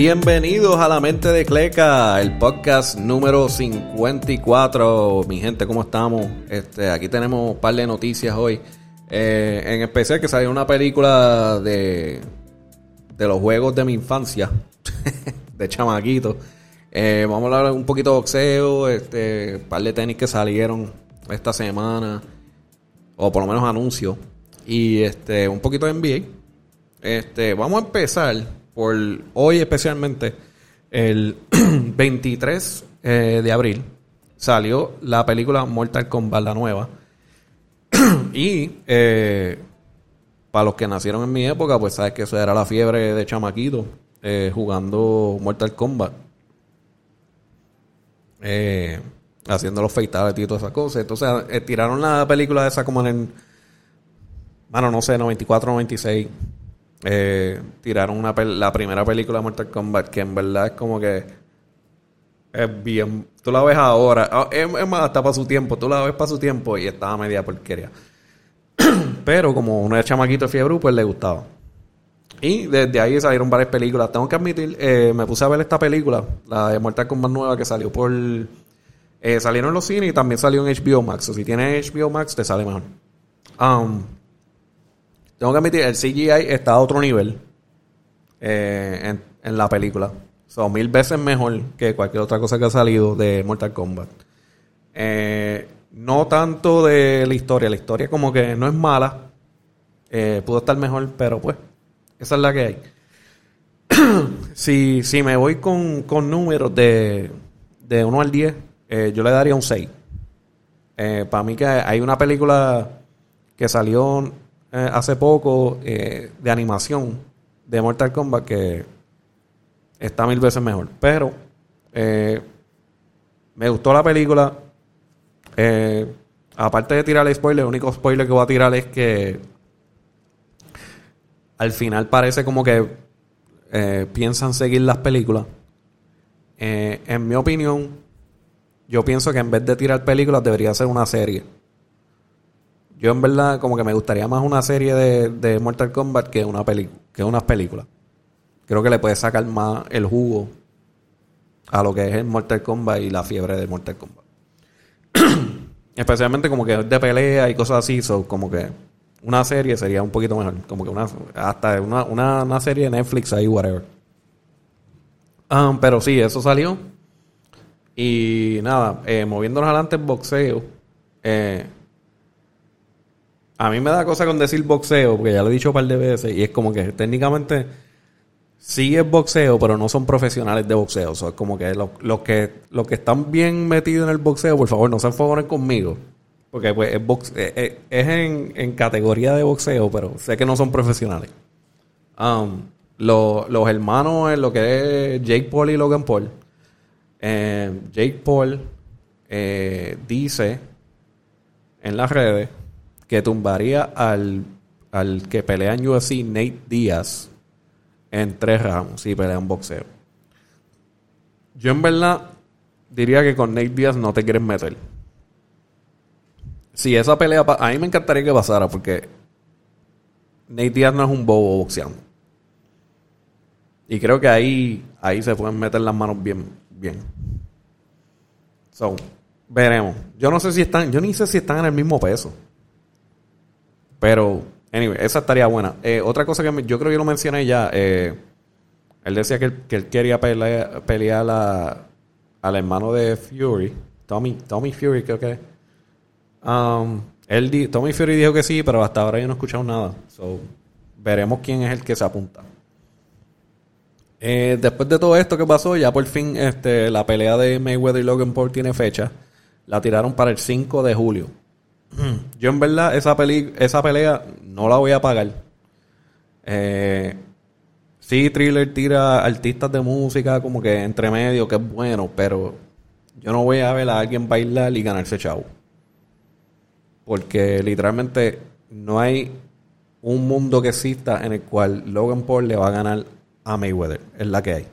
Bienvenidos a La Mente de Cleca, el podcast número 54. Mi gente, ¿cómo estamos? Este, aquí tenemos un par de noticias hoy. Eh, en especial que salió una película de, de los juegos de mi infancia, de chamaquito. Eh, vamos a hablar un poquito de boxeo, este, un par de tenis que salieron esta semana, o por lo menos anuncios, y este, un poquito de NBA. Este, vamos a empezar por hoy especialmente, el 23 eh, de abril, salió la película Mortal Kombat, la nueva. y eh, para los que nacieron en mi época, pues sabes que eso era la fiebre de chamaquito, eh, jugando Mortal Kombat. haciendo los fatalities y todas esas cosas. Entonces, tiraron la película esa como en bueno, no sé, 94, 96 eh, tiraron una la primera película de Mortal Kombat que en verdad es como que es bien. Tú la ves ahora, ah, es, más, hasta para su tiempo. Tú la ves para su tiempo y estaba media porquería. Pero como uno es chamaquito de fiebre, pues le gustaba. Y desde ahí salieron varias películas. Tengo que admitir, eh, me puse a ver esta película, la de Mortal Kombat nueva que salió por. Eh, salieron en los cines y también salió en HBO Max. O si tienes HBO Max, te sale mejor. Um, tengo que admitir, el CGI está a otro nivel eh, en, la película. Son mil veces mejor que cualquier otra cosa que ha salido de Mortal Kombat. Eh, no tanto de la historia. La historia como que no es mala. Eh, pudo estar mejor, pero pues, esa es la que hay. si, si me voy con, números de, de 1 al 10, yo le daría un 6. para mí que hay una película que salió eh, hace poco eh, de animación de Mortal Kombat que está mil veces mejor. Pero eh, me gustó la película. aparte de tirar el spoiler, el único spoiler que voy a tirar es que al final parece como que piensan seguir las películas. en mi opinión, yo pienso que en vez de tirar películas debería ser una serie yo en verdad como que me gustaría más una serie de, Mortal Kombat que una peli que unas películas. Creo que le puede sacar más el jugo a lo que es el Mortal Kombat y la fiebre de Mortal Kombat. Especialmente como que es de pelea y cosas así, so, como que una serie sería un poquito mejor. Como que una, hasta una, una, serie de Netflix ahí, whatever. Um, pero sí, eso salió. Y nada, eh, moviéndonos adelante en boxeo. Eh, a mí me da cosa con decir boxeo, porque ya lo he dicho un par de veces, y es como que técnicamente sí es boxeo, pero no son profesionales de boxeo. O es como que los, que los que están bien metidos en el boxeo, por favor, no se enfoquen conmigo. Porque pues es, eh, eh, es, en, categoría de boxeo, pero sé que no son profesionales. Um, los hermanos en lo que es Jake Paul y Logan Paul. Eh, Jake Paul dice en las redes que tumbaría al, al que pelea en UFC Nate Díaz en tres rounds y pelea en boxeo. Yo en verdad diría que con Nate Díaz no te quieres meter. Si esa pelea, a mí me encantaría que pasara porque Nate Díaz no es un bobo boxeando. Y creo que ahí, ahí se pueden meter las manos bien, bien. So, veremos. Yo no sé si están, yo ni sé si están en el mismo peso. Pero, anyway, esa estaría buena. Eh, otra cosa que yo creo que lo mencioné ya, eh, él decía que él, quería pelear, pelear a, al hermano de Fury, Tommy, Tommy Fury creo que um, él Tommy Fury dijo que sí, pero hasta ahora yo no he escuchado nada. So, veremos quién es el que se apunta. Eh, después de todo esto que pasó, ya por fin este, la pelea de Mayweather y Logan Paul tiene fecha. La tiraron para el 5 de julio. Yo en verdad esa, peli esa pelea no la voy a pagar. Eh, sí, Thriller tira artistas de música como que entre medio, que es bueno, pero yo no voy a ver a alguien bailar y ganarse chavo. Porque literalmente no hay un mundo que exista en el cual Logan Paul le va a ganar a Mayweather. Es la que hay.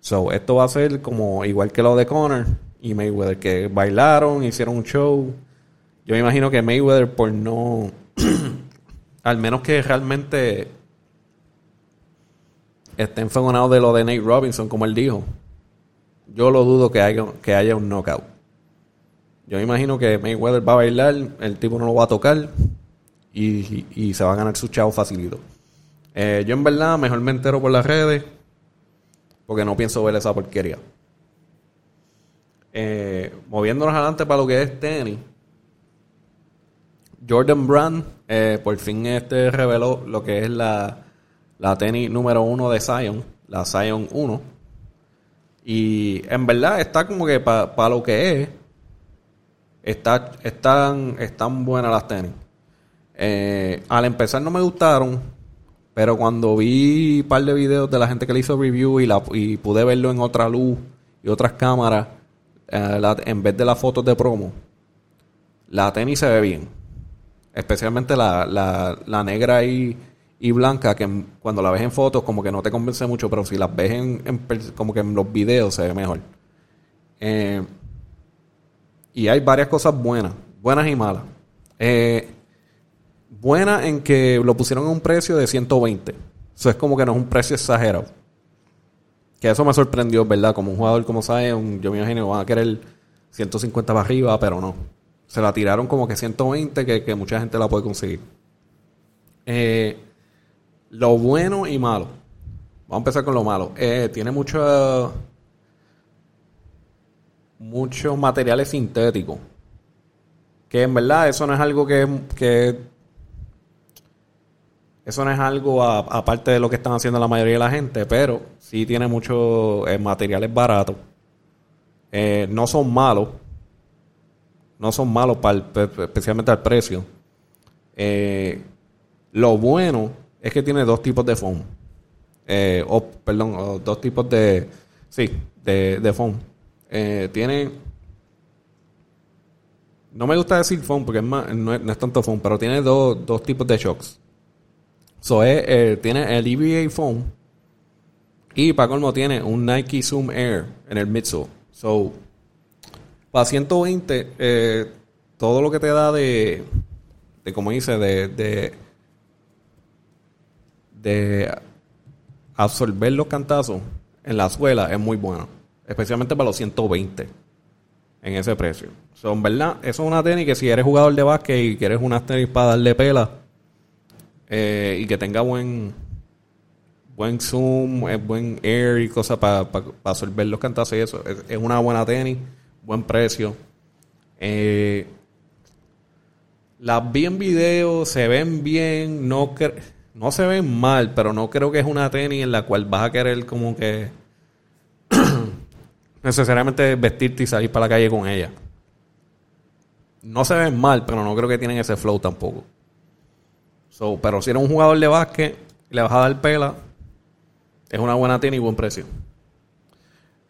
So, esto va a ser como igual que lo de Conor y Mayweather, que bailaron, hicieron un show yo me imagino que Mayweather, por no. al menos que realmente esté enfogonado de lo de Nate Robinson, como él dijo, yo lo dudo que haya, un knockout. Yo me imagino que Mayweather va a bailar, el tipo no lo va a tocar y, se va a ganar su chavo facilito. Eh, yo en verdad mejor me entero por las redes porque no pienso ver esa porquería. Eh, moviéndonos adelante para lo que es tenis. Jordan Brand eh, por fin este reveló lo que es la, la tenis número uno de Zion, la Zion 1. Y en verdad está como que para lo que es, está, están, buenas las tenis. Eh, al empezar no me gustaron, pero cuando vi un par de videos de la gente que le hizo review y, la, y pude verlo en otra luz y otras cámaras, eh, en vez de las fotos de promo, la tenis se ve bien. Especialmente la, la, negra y, y, blanca, que cuando la ves en fotos como que no te convence mucho, pero si las ves en, como que en los videos se ve mejor. Eh, y hay varias cosas buenas, buenas y malas. Eh, buena en que lo pusieron a un precio de 120. Eso es como que no es un precio exagerado. Que eso me sorprendió, ¿verdad? Como un jugador como Zion, yo me imagino van a querer 150 para arriba, pero no. Se la tiraron como que 120, que, mucha gente la puede conseguir. Eh, lo bueno y malo. Vamos a empezar con lo malo. Eh, tiene mucho, muchos materiales sintéticos. Que en verdad eso no es algo que, que eso no es algo aparte de lo que están haciendo la mayoría de la gente, pero sí tiene muchos eh, materiales baratos. No son malos. No son malos para especialmente al precio. Eh, lo bueno es que tiene dos tipos de foam. o, perdón, dos tipos de. Sí, de, de foam. tiene. No me gusta decir foam porque es no, es, tanto foam, pero tiene dos, dos tipos de shocks. So, eh, tiene el EVA Foam y para colmo tiene un Nike Zoom Air en el midsole. So, para 120, eh, todo lo que te da de, de como dice, de, de, absorber los cantazos en la suela es muy bueno. Especialmente para los 120 en ese precio. Son verdad, eso es una tenis que si eres jugador de básquet y quieres una tenis para darle pela, eh, y que tenga buen buen zoom, eh, buen air y cosas para absorber los cantazos y eso. Es, una buena tenis, buen precio. Eh, las vi en video, se ven bien, no, no se ven mal, pero no creo que es una tenis en la cual vas a querer como que necesariamente vestirte y salir para la calle con ella. No se ven mal, pero no creo que tienen ese flow tampoco pero si eres un jugador de básquet le vas a dar pela, es una buena tenis y buen precio.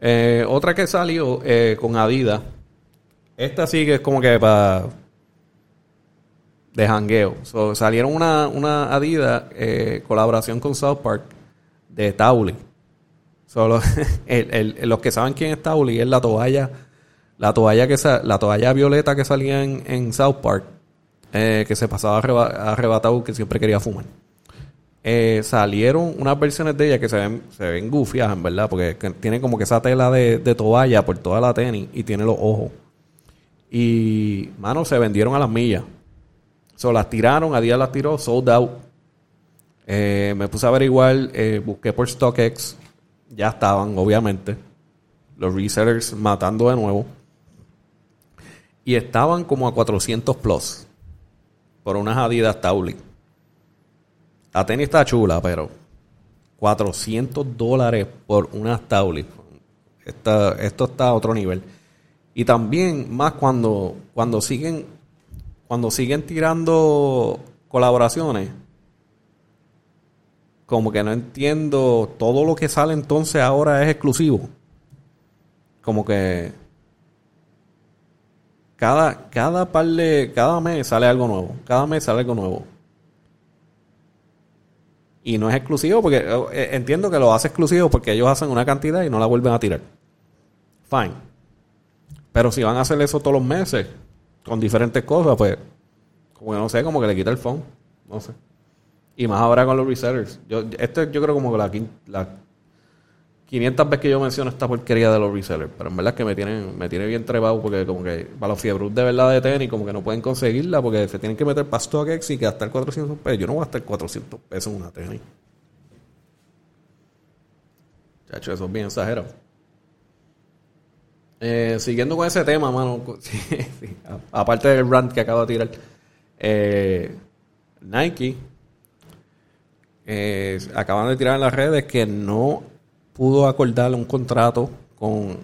Eh, otra que salió eh, con Adidas. Esta sí que es como que para de jangueo. salieron una, una Adidas eh, colaboración con South Park de Tauli. Solo los que saben quién es Tauli es la toalla, la toalla que la toalla violeta que salía en South Park que se pasaba arrebatado que siempre quería fumar. Eh, salieron unas versiones de ella que se ven, se ven gufias, en verdad, porque tiene como que esa tela de, toalla por toda la tenis y tiene los ojos. Y, mano, se vendieron a las millas. So, las tiraron, a día las tiró, sold out. Eh, me puse a averiguar, busqué por StockX, ya estaban, obviamente. Los resellers matando de nuevo. Y estaban como a 400 plus por unas Adidas Tauli. La tenis está chula, pero 400 dólares por unas Tauli. esto está a otro nivel. Y también más cuando, cuando siguen cuando siguen tirando colaboraciones, como que no entiendo, todo lo que sale entonces ahora es exclusivo. Como que cada, cada par de, cada mes sale algo nuevo. Cada mes sale algo nuevo. Y no es exclusivo porque eh, entiendo que lo hace exclusivo porque ellos hacen una cantidad y no la vuelven a tirar. Fine. Pero si van a hacer eso todos los meses con diferentes cosas, pues, como que no sé, como que le quita el phone. No sé. Y más ahora con los resellers. Yo, este yo creo como que la, la 500 veces que yo menciono esta porquería de los resellers, pero en verdad que me tienen, me tiene bien trebado porque como que para los fiebros de verdad de tenis como que no pueden conseguirla porque se tienen que meter para StockX y gastar 400 pesos. Yo no voy a gastar 400 pesos en una tenis. Chacho, eso es bien exagerado. Eh, siguiendo con ese tema, mano, aparte del rant que acabo de tirar, eh, Nike eh, acaban de tirar en las redes que no pudo acordar un contrato con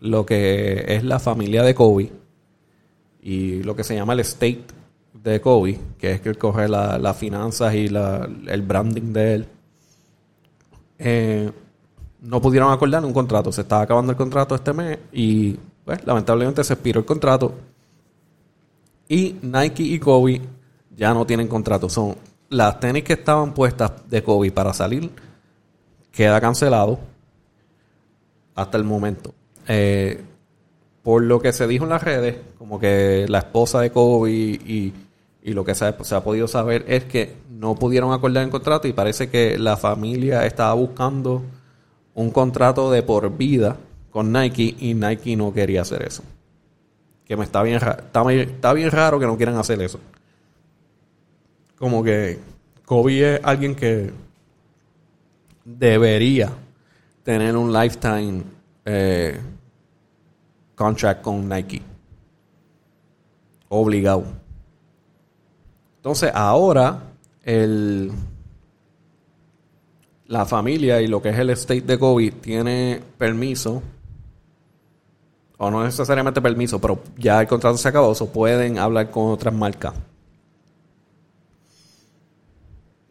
lo que es la familia de Kobe y lo que se llama el estate de Kobe, que es que coge las finanzas y el branding de él. Eh, no pudieron acordar un contrato. Se estaba acabando el contrato este mes y, pues, lamentablemente se expiró el contrato. Y Nike y Kobe ya no tienen contrato. Son las tenis que estaban puestas de Kobe para salir, queda cancelado hasta el momento. Eh, por lo que se dijo en las redes, como que la esposa de Kobe y, y lo que se ha, podido saber es que no pudieron acordar el contrato y parece que la familia estaba buscando un contrato de por vida con Nike y Nike no quería hacer eso. Que me está bien, está, está bien raro que no quieran hacer eso. Como que Kobe es alguien que debería tener un lifetime eh, contract con Nike. Obligado. Entonces ahora el la familia y lo que es el state de Kobe tiene permiso, o no necesariamente permiso, pero ya el contrato se acabó, o pueden hablar con otras marcas.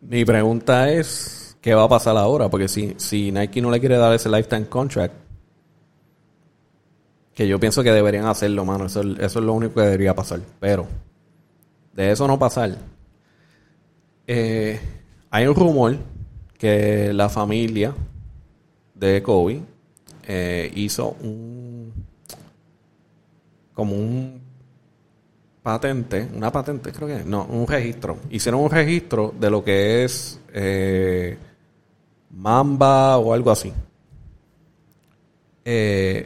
Mi pregunta es, ¿qué va a pasar ahora? Porque si, si Nike no le quiere dar ese lifetime contract, que yo pienso que deberían hacerlo, mano, eso, eso es lo único que debería pasar. Pero, de eso no pasar, eh, hay un rumor que la familia de Kobe eh, hizo un como un patente, una patente creo que no, un registro. Hicieron un registro de lo que es eh, Mamba o algo así. Eh,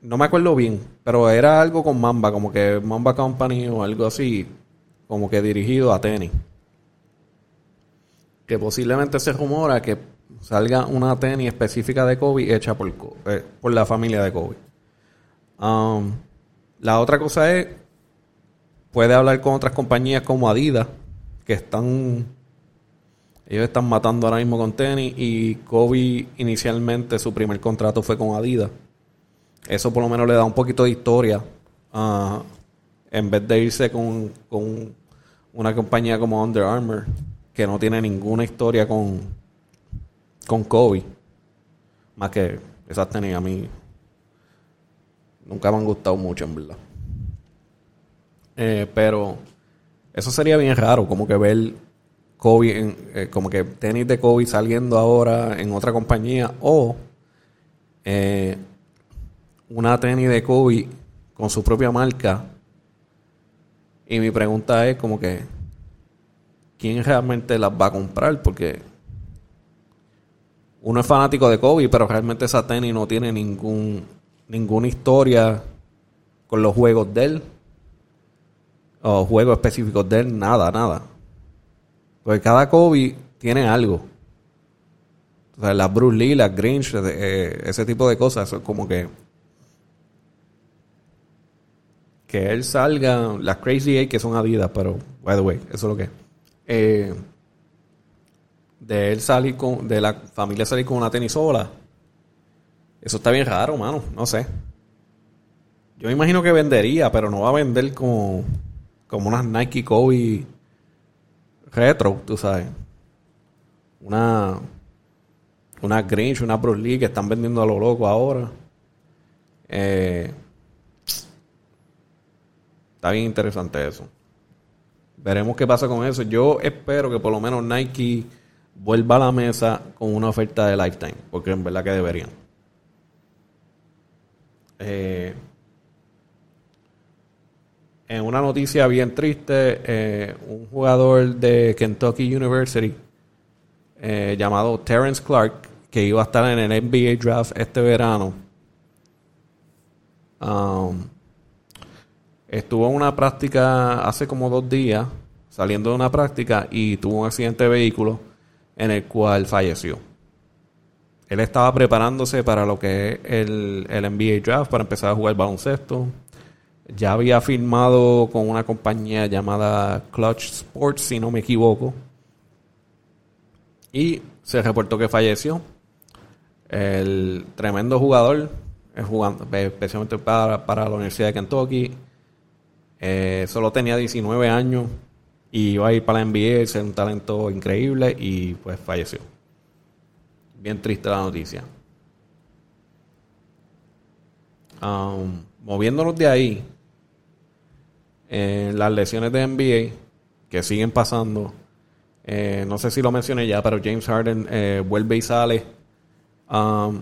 no me acuerdo bien, pero era algo con Mamba, como que Mamba Company o algo así, como que dirigido a tenis que posiblemente se rumora que salga una tenis específica de Kobe hecha por, eh, por la familia de Kobe. La otra cosa es, puede hablar con otras compañías como Adidas, que están, ellos están matando ahora mismo con tenis y Kobe inicialmente su primer contrato fue con Adidas. Eso por lo menos le da un poquito de historia uh, en vez de irse con, con una compañía como Under Armour que no tiene ninguna historia con, con Kobe. Más que esas tenis a mí nunca me han gustado mucho, en verdad. Eh, pero eso sería bien raro, como que ver Kobe, en, eh, como que tenis de Kobe saliendo ahora en otra compañía o eh, una tenis de Kobe con su propia marca. Y mi pregunta es como que quién realmente las va a comprar, porque uno es fanático de Kobe, pero realmente esa tenis no tiene ningún ninguna historia con los juegos de él o juegos específicos de él, nada, nada. Porque cada Kobe tiene algo. O sea, las Bruce Lee, las Grinch, eh, ese tipo de cosas, es como que que él salga, las Crazy Eight que son Adidas, pero by the way, eso es lo que es. Eh, de él salir con, de la familia salir con una tenisola. Eso está bien raro, mano. No sé. Yo me imagino que vendería, pero no va a vender como, como unas Nike Kobe retro, tú sabes. Una, una Grinch, una Bruce Lee que están vendiendo a lo loco ahora. Eh, está bien interesante eso. Veremos qué pasa con eso. Yo espero que por lo menos Nike vuelva a la mesa con una oferta de lifetime, porque en verdad que deberían. Eh, en una noticia bien triste, eh, un jugador de Kentucky University eh, llamado Terrence Clark, que iba a estar en el NBA Draft este verano, um, estuvo en una práctica hace como dos días, saliendo de una práctica, y tuvo un accidente de vehículo en el cual falleció. Él estaba preparándose para lo que es el, el NBA Draft, para empezar a jugar baloncesto ya había firmado con una compañía llamada Clutch Sports, si no me equivoco. Y se reportó que falleció. El tremendo jugador, jugando, especialmente para, la Universidad de Kentucky. Eh, solo tenía 19 años y iba a ir para la NBA, ser un talento increíble y pues falleció. Bien triste la noticia. Um, moviéndonos de ahí, en las lesiones de NBA que siguen pasando. Eh, no sé si lo mencioné ya, pero James Harden eh, vuelve y sale um,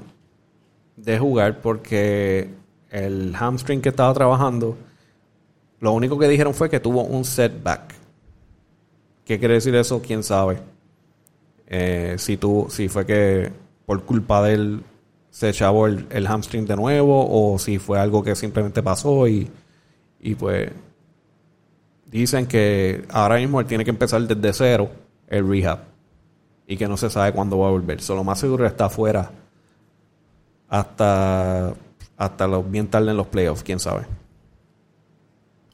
de jugar porque el hamstring que estaba trabajando, lo único que dijeron fue que tuvo un setback. ¿Qué quiere decir eso? ¿Quién sabe? Eh, si, tú, si fue que por culpa de él se echó el, el, hamstring de nuevo o si fue algo que simplemente pasó y, y pues dicen que ahora mismo él tiene que empezar desde cero el rehab y que no se sabe cuándo va a volver. Solo más seguro está afuera hasta, hasta los, bien tarde en los playoffs, quién sabe.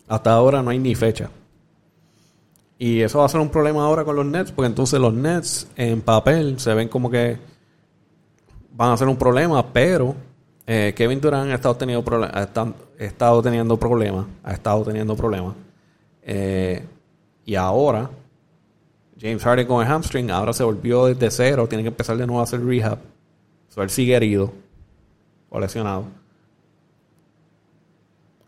Hasta ahora no hay ni fecha. Y eso va a ser un problema ahora con los Nets, porque entonces los Nets en papel se ven como que van a ser un problema, pero eh, Kevin Durant ha estado teniendo, ha estado teniendo problemas, ha estado teniendo problemas eh, y ahora, James Harden con el hamstring, ahora se volvió desde cero, tiene que empezar de nuevo a hacer rehab. So, él sigue herido o lesionado.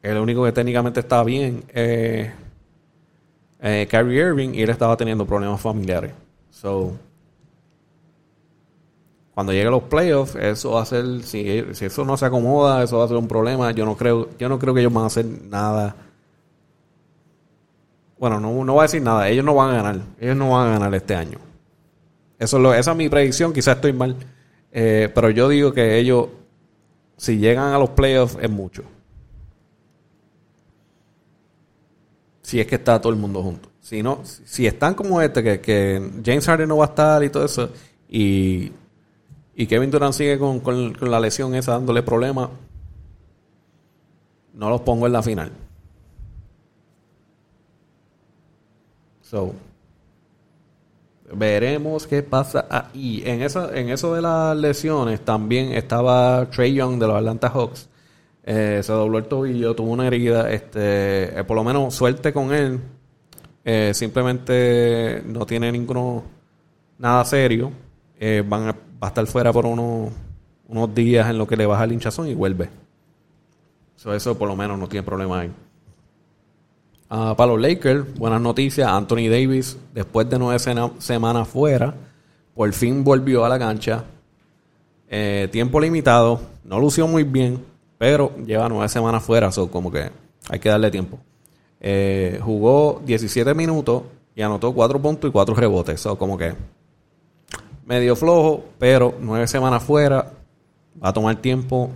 El único que técnicamente está bien es eh, Kyrie Irving y él estaba teniendo problemas familiares. So, cuando llegue a los playoffs, eso va a ser, si, eso no se acomoda, eso va a ser un problema. Yo no creo, yo no creo que ellos van a hacer nada bueno, no, no voy a decir nada. Ellos no van a ganar. Ellos no van a ganar este año. Eso es lo, esa es mi predicción. Quizás estoy mal. Eh, pero yo digo que ellos, si llegan a los playoffs, es mucho. Si es que está todo el mundo junto. Si no, si están como este, que, que James Harden no va a estar y todo eso, y, y Kevin Durant sigue con, con la lesión esa dándole problemas, no los pongo en la final. veremos qué pasa ahí. En eso, en eso de las lesiones también estaba Trey Young de los Atlanta Hawks. Eh, se dobló el tobillo, tuvo una herida. Este, eh, por lo menos suerte con él. Eh, simplemente no tiene ninguno nada serio. van va a estar fuera por unos, unos días en lo que le baja el hinchazón y vuelve. eso por lo menos no tiene problema ahí. Ah, para los Lakers, buenas noticias. Anthony Davis, después de nueve semanas fuera, por fin volvió a la cancha. Tiempo limitado, no lució muy bien, pero lleva nueve semanas fuera, so como que hay que darle tiempo. Eh, jugó 17 minutos y anotó 4 puntos y 4 rebotes. So, como que medio flojo, pero nueve semanas fuera, va a tomar tiempo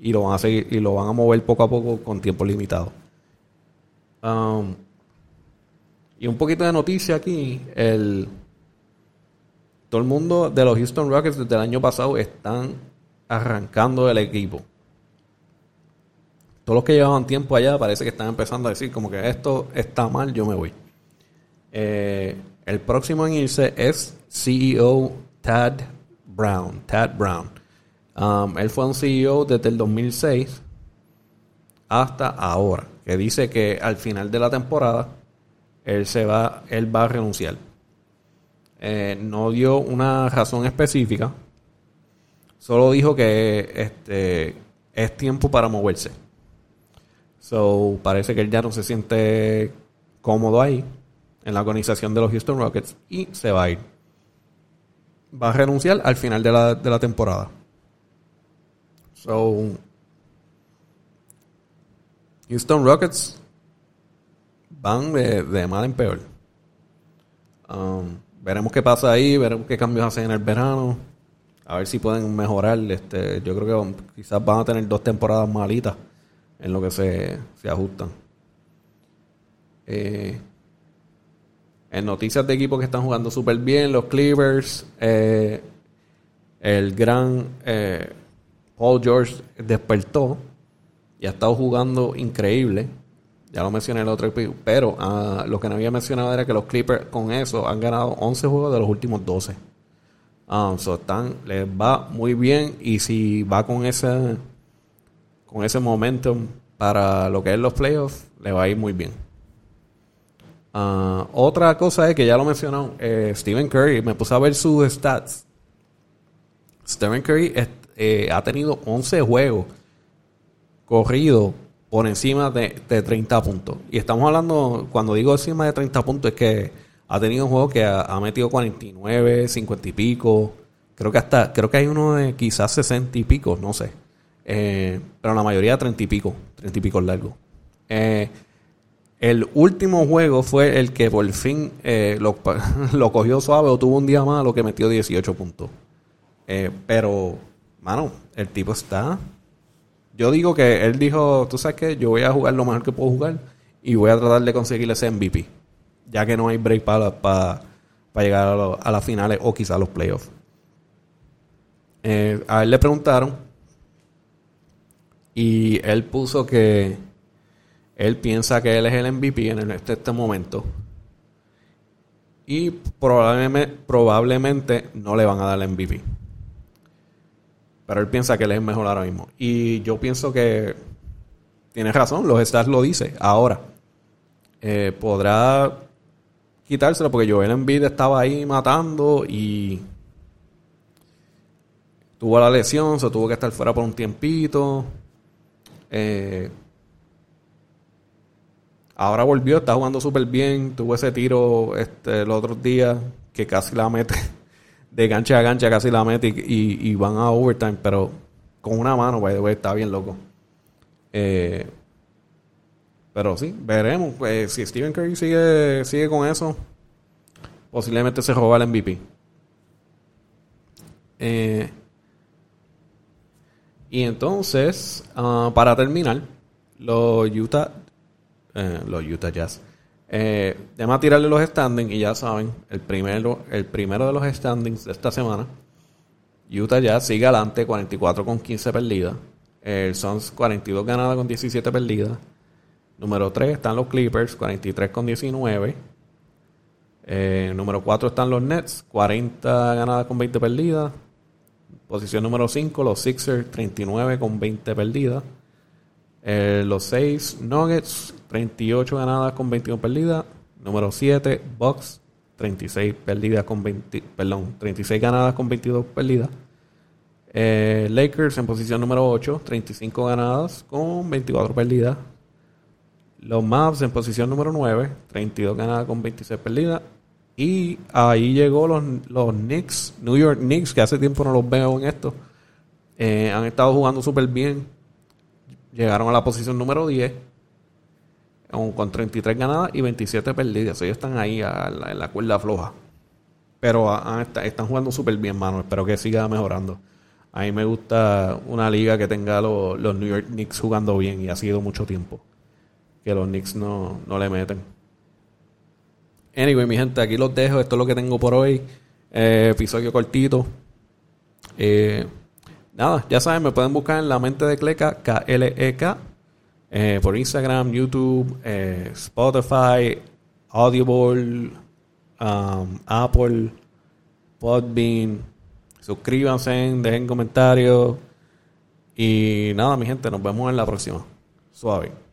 y lo van a seguir y lo van a mover poco a poco con tiempo limitado. Um, y un poquito de noticia aquí. El, todo el mundo de los Houston Rockets desde el año pasado están arrancando el equipo. Todos los que llevaban tiempo allá parece que están empezando a decir como que esto está mal, yo me voy. Eh, el próximo en irse es CEO Tad Brown. Tad Brown. Um, él fue un CEO desde el 2006 hasta ahora que dice que al final de la temporada él se va, él va a renunciar. Eh, no dio una razón específica, solo dijo que este es tiempo para moverse. So parece que él ya no se siente cómodo ahí en la organización de los Houston Rockets y se va a ir. Va a renunciar al final de la, de la temporada. So Houston Rockets van de, mal en peor. Um, veremos qué pasa ahí, veremos qué cambios hacen en el verano. A ver si pueden mejorar. Este, yo creo que quizás van a tener dos temporadas malitas en lo que se, se ajustan. Eh, en noticias de equipos que están jugando súper bien, los Clippers, eh, el gran eh, Paul George despertó y ha estado jugando increíble. Ya lo mencioné en el otro episodio, pero ah, lo que no había mencionado era que los Clippers con eso han ganado 11 juegos de los últimos 12. Um, están, les va muy bien y si va con ese con ese momentum para lo que es los playoffs, le va a ir muy bien. Ah, otra cosa es que ya lo mencionó eh, Stephen Curry, me puse a ver sus stats. Stephen Curry eh, ha tenido 11 juegos corridos por encima de, 30 puntos. Y estamos hablando, cuando digo encima de 30 puntos, es que ha tenido un juego que ha, metido 49, 50 y pico. Creo que hasta, creo que hay uno de quizás 60 y pico, no sé. Eh, pero la mayoría 30 y pico, 30 y pico largo. Eh, el último juego fue el que por fin eh, lo, lo, cogió suave o tuvo un día malo que metió 18 puntos. pero, mano, el tipo está yo digo que él dijo, tú sabes que yo voy a jugar lo mejor que puedo jugar y voy a tratar de conseguir ese MVP, ya que no hay break para, para, llegar a, las finales o quizás a los playoffs. A él le preguntaron y él puso que él piensa que él es el MVP en este, este momento y probablemente, probablemente no le van a dar el MVP. Pero él piensa que él es mejor ahora mismo. Y yo pienso que tiene razón, los stats lo dice. Ahora, eh, podrá quitárselo porque Joel Embiid estaba ahí matando y tuvo la lesión, se tuvo que estar fuera por un tiempito. Eh, ahora volvió, está jugando súper bien. Tuvo ese tiro este, los otros días que casi la mete de gancha a gancha casi la mete y, van a overtime, pero con una mano, by está bien loco. Eh, pero sí, veremos. Pues, si Stephen Curry sigue, sigue con eso, posiblemente se roba el MVP. Eh, y entonces, ah, para terminar, los Utah, eh, los Utah Jazz eh, a tirarle los standings y ya saben, el primero, el primero de los standings de esta semana, Utah ya sigue adelante, 44 con 15 perdidas. El Suns 42 ganadas con 17 perdidas. Número 3 están los Clippers, 43 con 19. Eh, número 4 están los Nets, 40 ganadas con 20 perdidas. Posición número 5, los Sixers, 39 con 20 perdidas. Eh, los 6 Nuggets, 38 ganadas con 21 perdidas. Número 7, Bucks, 36 perdidas con 20, perdón, 36 ganadas con 22 perdidas. Eh, Lakers en posición número 8, 35 ganadas con 24 perdidas. Los Mavs en posición número 9, 32 ganadas con 26 perdidas. Y ahí llegó los, los Knicks, New York Knicks, que hace tiempo no los veo en esto. Eh, han estado jugando súper bien. Llegaron a la posición número 10 con 33 ganadas y 27 perdidas. Ellos están ahí en la cuerda floja. Pero están jugando súper bien, mano. Espero que siga mejorando. A mí me gusta una liga que tenga los, New York Knicks jugando bien y ha sido mucho tiempo que los Knicks no, le meten. Anyway, mi gente, aquí los dejo. Esto es lo que tengo por hoy. Eh, episodio cortito. Eh, nada, ya saben, me pueden buscar en la mente de Cleca, K-L-E-K eh, por Instagram, YouTube, Spotify, Audible, um, Apple, Podbean. Suscríbanse, dejen comentarios. Y nada, mi gente, nos vemos en la próxima. Suave.